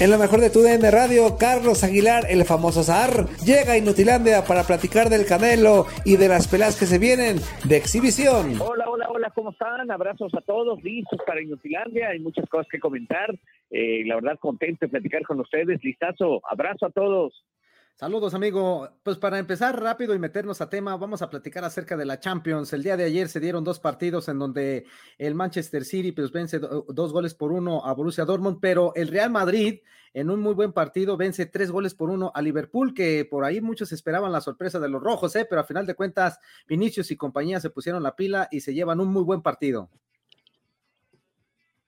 En lo mejor de tu DN Radio, Carlos Aguilar, el famoso Zar, llega a Inutilandia para platicar del Canelo y de las pelas que se vienen de exhibición. Hola, hola, hola, ¿cómo están? Abrazos a todos, listos para Inutilandia, hay muchas cosas que comentar. Eh, la verdad, contento de platicar con ustedes, listazo, abrazo a todos. Saludos, amigo. Pues para empezar rápido y meternos a tema, vamos a platicar acerca de la Champions. El día de ayer se dieron dos partidos en donde el Manchester City pues vence dos goles por uno a Borussia Dortmund, pero el Real Madrid en un muy buen partido vence tres goles por uno a Liverpool, que por ahí muchos esperaban la sorpresa de los rojos, ¿eh? pero a final de cuentas Vinicius y compañía se pusieron la pila y se llevan un muy buen partido.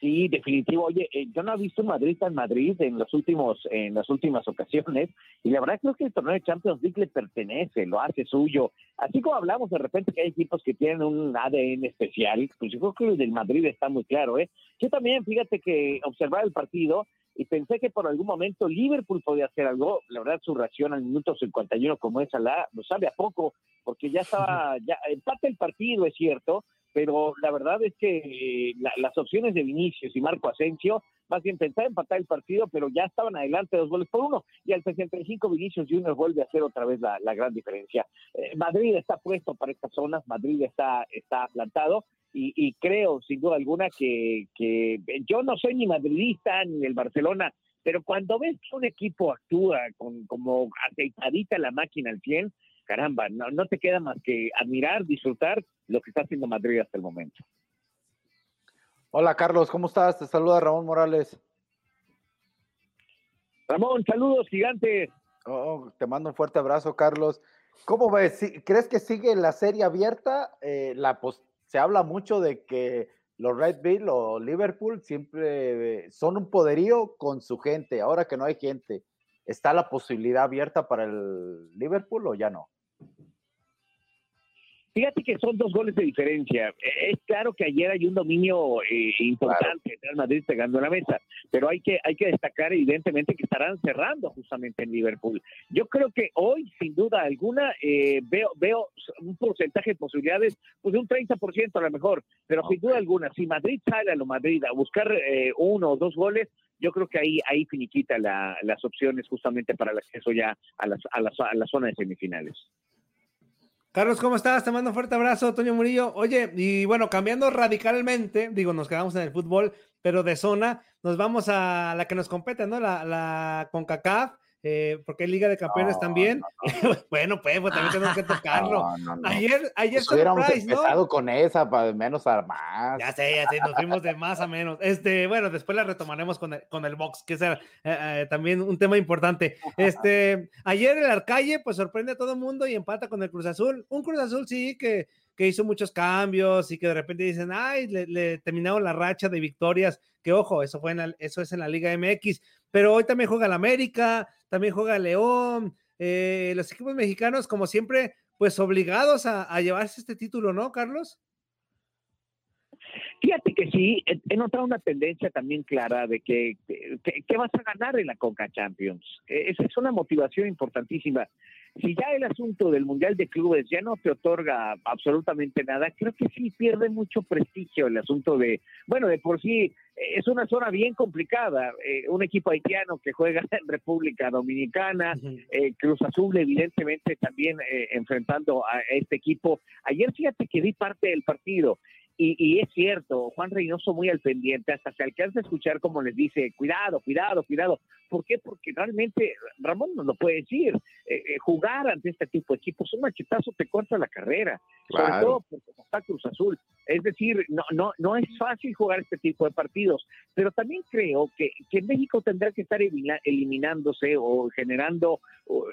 Sí, definitivo. Oye, eh, yo no he visto Madrid en Madrid en los últimos, en las últimas ocasiones, y la verdad creo que el torneo de Champions League le pertenece, lo hace suyo. Así como hablamos de repente que hay equipos que tienen un ADN especial, pues yo creo que el del Madrid está muy claro, ¿eh? Yo también, fíjate que observar el partido y pensé que por algún momento Liverpool podía hacer algo. La verdad, su reacción al minuto 51 como esa la, lo sabe a poco, porque ya estaba, ya empate el partido, es cierto, pero la verdad es que eh, las opciones de Vinicius y Marco Asensio, más bien pensaba empatar el partido, pero ya estaban adelante dos goles por uno, y al 65 Vinicius Junior vuelve a hacer otra vez la, gran diferencia. Eh, Madrid está puesto para estas zonas, Madrid está, está plantado, y, creo sin duda alguna que, que yo no soy ni madridista ni el Barcelona, pero cuando ves que un equipo actúa con como aceitadita la máquina al 100, caramba, no, no te queda más que admirar, disfrutar lo que está haciendo Madrid hasta el momento. Hola Carlos, ¿cómo estás? Te saluda Ramón Morales. Ramón, saludos gigantes. Oh, te mando un fuerte abrazo, Carlos. ¿Cómo ves? ¿Crees que sigue la serie abierta? Eh, la se habla mucho de que los Red Bull o Liverpool siempre son un poderío con su gente. Ahora que no hay gente, ¿está la posibilidad abierta para el Liverpool o ya no? Fíjate que son dos goles de diferencia. Es claro que ayer hay un dominio eh, importante, Real Madrid pegando la mesa, pero hay que hay que destacar evidentemente que estarán cerrando justamente en Liverpool. Yo creo que hoy, sin duda alguna, eh, veo veo un porcentaje de posibilidades pues de un 30% a lo mejor, pero sin duda alguna, si Madrid sale a lo Madrid a buscar eh, uno o dos goles, yo creo que ahí ahí finiquita las opciones justamente para el acceso ya a las, a las, a la zona de semifinales. Carlos, ¿cómo estás? Te mando un fuerte abrazo, Toño Murillo. Oye, y bueno, cambiando radicalmente, digo, nos quedamos en el fútbol, pero de zona, nos vamos a la que nos compete, ¿no? La, la CONCACAF. Eh, porque hay Liga de Campeones también. bueno, pues, pues, también tenemos que tocarlo. ayer, ayer hubiéramos empezado con esa para menos a más. Ya sé, ya sé, nos fuimos de más a menos. Este, bueno, después la retomaremos con el, con el box, que es eh, eh, también un tema importante. Este, ayer el Arcalle, pues sorprende a todo el mundo y empata con el Cruz Azul. Un Cruz Azul, sí, que que hizo muchos cambios y que de repente dicen, ay, le, terminaron la racha de victorias, que ojo, eso, fue en eso es en la Liga MX, pero hoy también juega el América, también juega el León, eh, los equipos mexicanos, como siempre, pues obligados a, llevarse este título, ¿no, Carlos? Fíjate que sí, he notado una tendencia también clara de que, que, vas a ganar en la Coca Champions. E, esa es una motivación importantísima si ya el asunto del Mundial de Clubes ya no te otorga absolutamente nada, creo que sí pierde mucho prestigio el asunto de, bueno, de por sí eh, es una zona bien complicada, eh, un equipo haitiano que juega en República Dominicana, eh, Cruz Azul evidentemente también enfrentando a este equipo. Ayer fíjate que vi parte del partido y, es cierto, Juan Reynoso muy al pendiente, hasta se alcanza a escuchar como les dice, cuidado, cuidado, cuidado. ¿Por qué? Porque realmente Ramón nos lo puede decir, eh, eh, jugar ante este tipo de equipos, un machetazo te corta la carrera, sobre todo porque está Cruz Azul. Es decir, no, no, no es fácil jugar este tipo de partidos, pero también creo que, que México tendrá que estar eliminándose o generando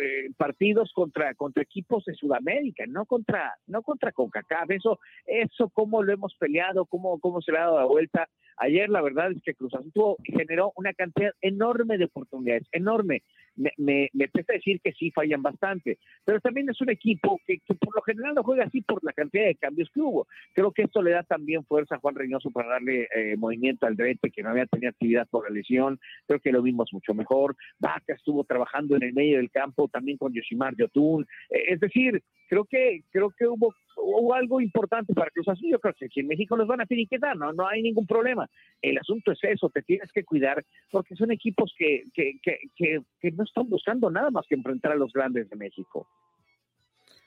eh, partidos contra, contra equipos de Sudamérica, no contra, no contra CONCACAF. Eso, eso como lo hemos peleado, cómo, cómo se le ha dado la vuelta. Ayer la verdad es que Cruz Azul generó una cantidad enorme de oportunidades, enorme. Me, me, me a decir que sí fallan bastante, pero también es un equipo que, por lo general no juega así por la cantidad de cambios que hubo. Creo que esto le da también fuerza a Juan Reynoso para darle eh, movimiento al Drete, que no había tenido actividad por la lesión. Creo que lo vimos mucho mejor. Vaca estuvo trabajando en el medio del campo también con Yoshimar Yotun. Eh, es decir, creo que creo que hubo, hubo algo importante para Cruz Azul. Yo creo que si en México los van a finiquitar, no, no hay ningún problema. El asunto es eso, te tienes que cuidar porque son equipos que, que, que, que no están buscando nada más que enfrentar a los grandes de México.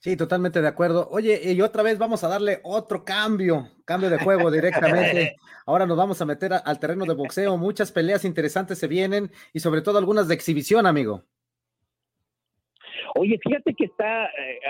Sí, totalmente de acuerdo. Oye, y otra vez vamos a darle otro cambio, cambio de juego directamente. Ahora nos vamos a meter al terreno de boxeo. Muchas peleas interesantes se vienen y sobre todo algunas de exhibición, amigo. Oye, fíjate que está, eh,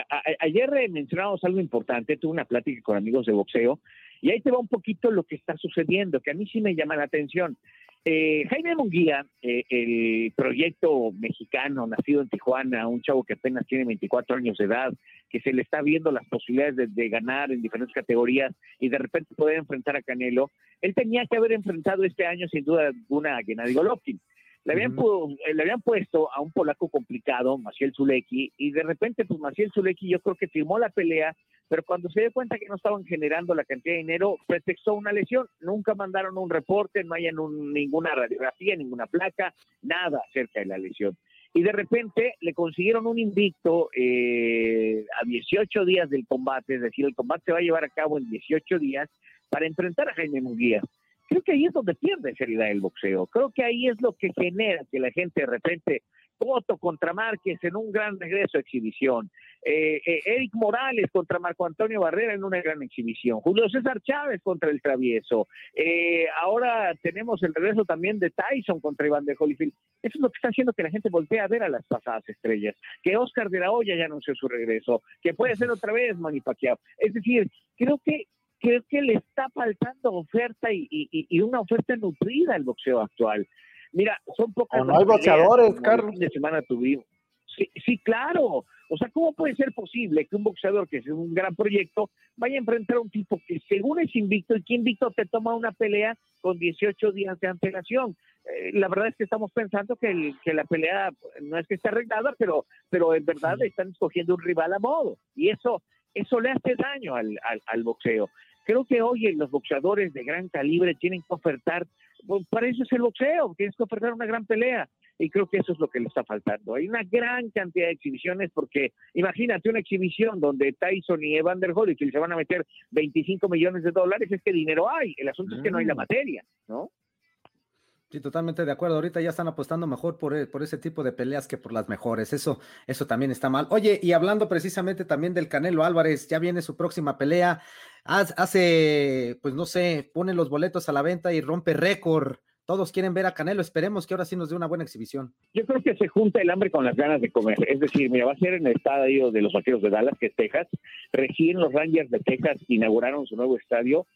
ayer mencionamos algo importante, tuve una plática con amigos de boxeo y ahí te va un poquito lo que está sucediendo, que a mí sí me llama la atención. Eh, Jaime Munguía, eh, el proyecto mexicano nacido en Tijuana, un chavo que apenas tiene 24 años de edad, que se le está viendo las posibilidades de, ganar en diferentes categorías y de repente poder enfrentar a Canelo, él tenía que haber enfrentado este año sin duda alguna a Gennady Golovkin. Le habían, eh, le habían puesto a un polaco complicado, Maciel Zuleki, y de repente, pues Maciel Zuleki yo creo que firmó la pelea, pero cuando se dio cuenta que no estaban generando la cantidad de dinero, pretextó una lesión. Nunca mandaron un reporte, no hay ninguna radiografía, ninguna placa, nada acerca de la lesión. Y de repente le consiguieron un invicto eh, a 18 días del combate, es decir, el combate se va a llevar a cabo en 18 días para enfrentar a Jaime Munguía creo que ahí es donde pierde seriedad el boxeo. Creo que ahí es lo que genera que la gente de repente Foto contra Márquez en un gran regreso a exhibición. Eh, eh, Eric Morales contra Marco Antonio Barrera en una gran exhibición. Julio César Chávez contra el Travieso. Eh, ahora tenemos el regreso también de Tyson contra Iván de Holyfield. Eso es lo que está haciendo que la gente voltee a ver a las pasadas estrellas. Que Oscar de la Hoya ya anunció su regreso. Que puede ser otra vez Manny Es decir, creo que creo que le está faltando oferta y, una oferta nutrida al boxeo actual. Mira, son pocas. no hay boxeadores, Carlos. de semana tuvimos. Sí, sí, claro. O sea, ¿cómo puede ser posible que un boxeador que es un gran proyecto vaya a enfrentar a un tipo que según es invicto y que invicto te toma una pelea con 18 días de antelación? Eh, la verdad es que estamos pensando que, que la pelea no es que esté arreglada, pero, pero en verdad están escogiendo un rival a modo. Y eso, eso le hace daño al, al boxeo. Creo que hoy los boxeadores de gran calibre tienen que ofertar, pues, para eso es el boxeo, tienes que ofertar una gran pelea. Y creo que eso es lo que le está faltando. Hay una gran cantidad de exhibiciones porque imagínate una exhibición donde Tyson y Evander Holyfield se van a meter 25 millones de dólares, es que dinero hay. El asunto es que no hay la mm. materia, ¿no? Sí, totalmente de acuerdo. Ahorita ya están apostando mejor por, e, por, ese tipo de peleas que por las mejores. Eso, eso también está mal. Oye, y hablando precisamente también del Canelo Álvarez, ya viene su próxima pelea. Hace, pues no sé, pone los boletos a la venta y rompe récord. Todos quieren ver a Canelo. Esperemos que ahora sí nos dé una buena exhibición. Yo creo que se junta el hambre con las ganas de comer. Es decir, mira, va a ser en el estadio de los Vaqueros de Dallas, que es Texas. Recién los Rangers de Texas inauguraron su nuevo estadio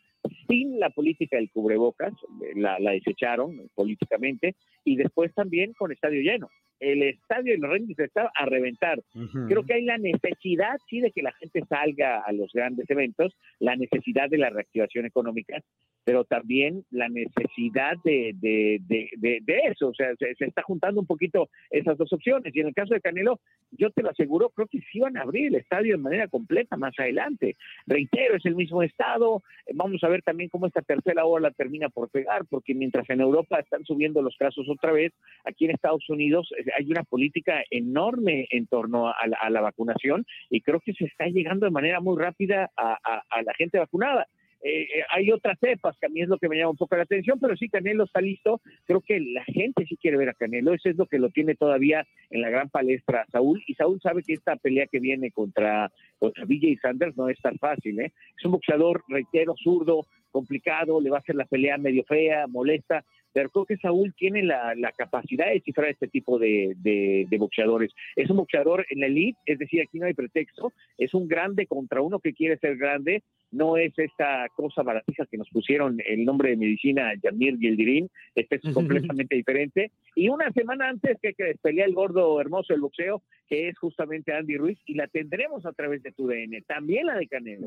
sin la política del cubrebocas, la, la desecharon políticamente, y después también con estadio lleno el estadio de los Rangers está a reventar. Creo que hay la necesidad, sí, de que la gente salga a los grandes eventos, la necesidad de la reactivación económica, pero también la necesidad de, de, de, de, eso. O sea, se, está juntando un poquito esas dos opciones. Y en el caso de Canelo, yo te lo aseguro, creo que sí van a abrir el estadio de manera completa más adelante. Reitero, es el mismo estado. Vamos a ver también cómo esta tercera ola termina por pegar, porque mientras en Europa están subiendo los casos otra vez, aquí en Estados Unidos hay una política enorme en torno a la, vacunación y creo que se está llegando de manera muy rápida a, la gente vacunada. Eh, eh, hay otras cepas que a mí es lo que me llama un poco la atención, pero sí, Canelo está listo. Creo que la gente sí quiere ver a Canelo. Eso es lo que lo tiene todavía en la gran palestra Saúl. Y Saúl sabe que esta pelea que viene contra, contra y Sanders no es tan fácil. ¿eh? Es un boxeador, reitero, zurdo, complicado, le va a hacer la pelea medio fea, molesta, pero creo que Saúl tiene la, capacidad de cifrar este tipo de, boxeadores. Es un boxeador en la elite, es decir, aquí no hay pretexto, es un grande contra uno que quiere ser grande, no es esta cosa baratija que nos pusieron el nombre de medicina Yamir Gildirín, este es completamente diferente. Y una semana antes que, que pelea el gordo hermoso del boxeo, que es justamente Andy Ruiz, y la tendremos a través de tu DN, también la de Canelo.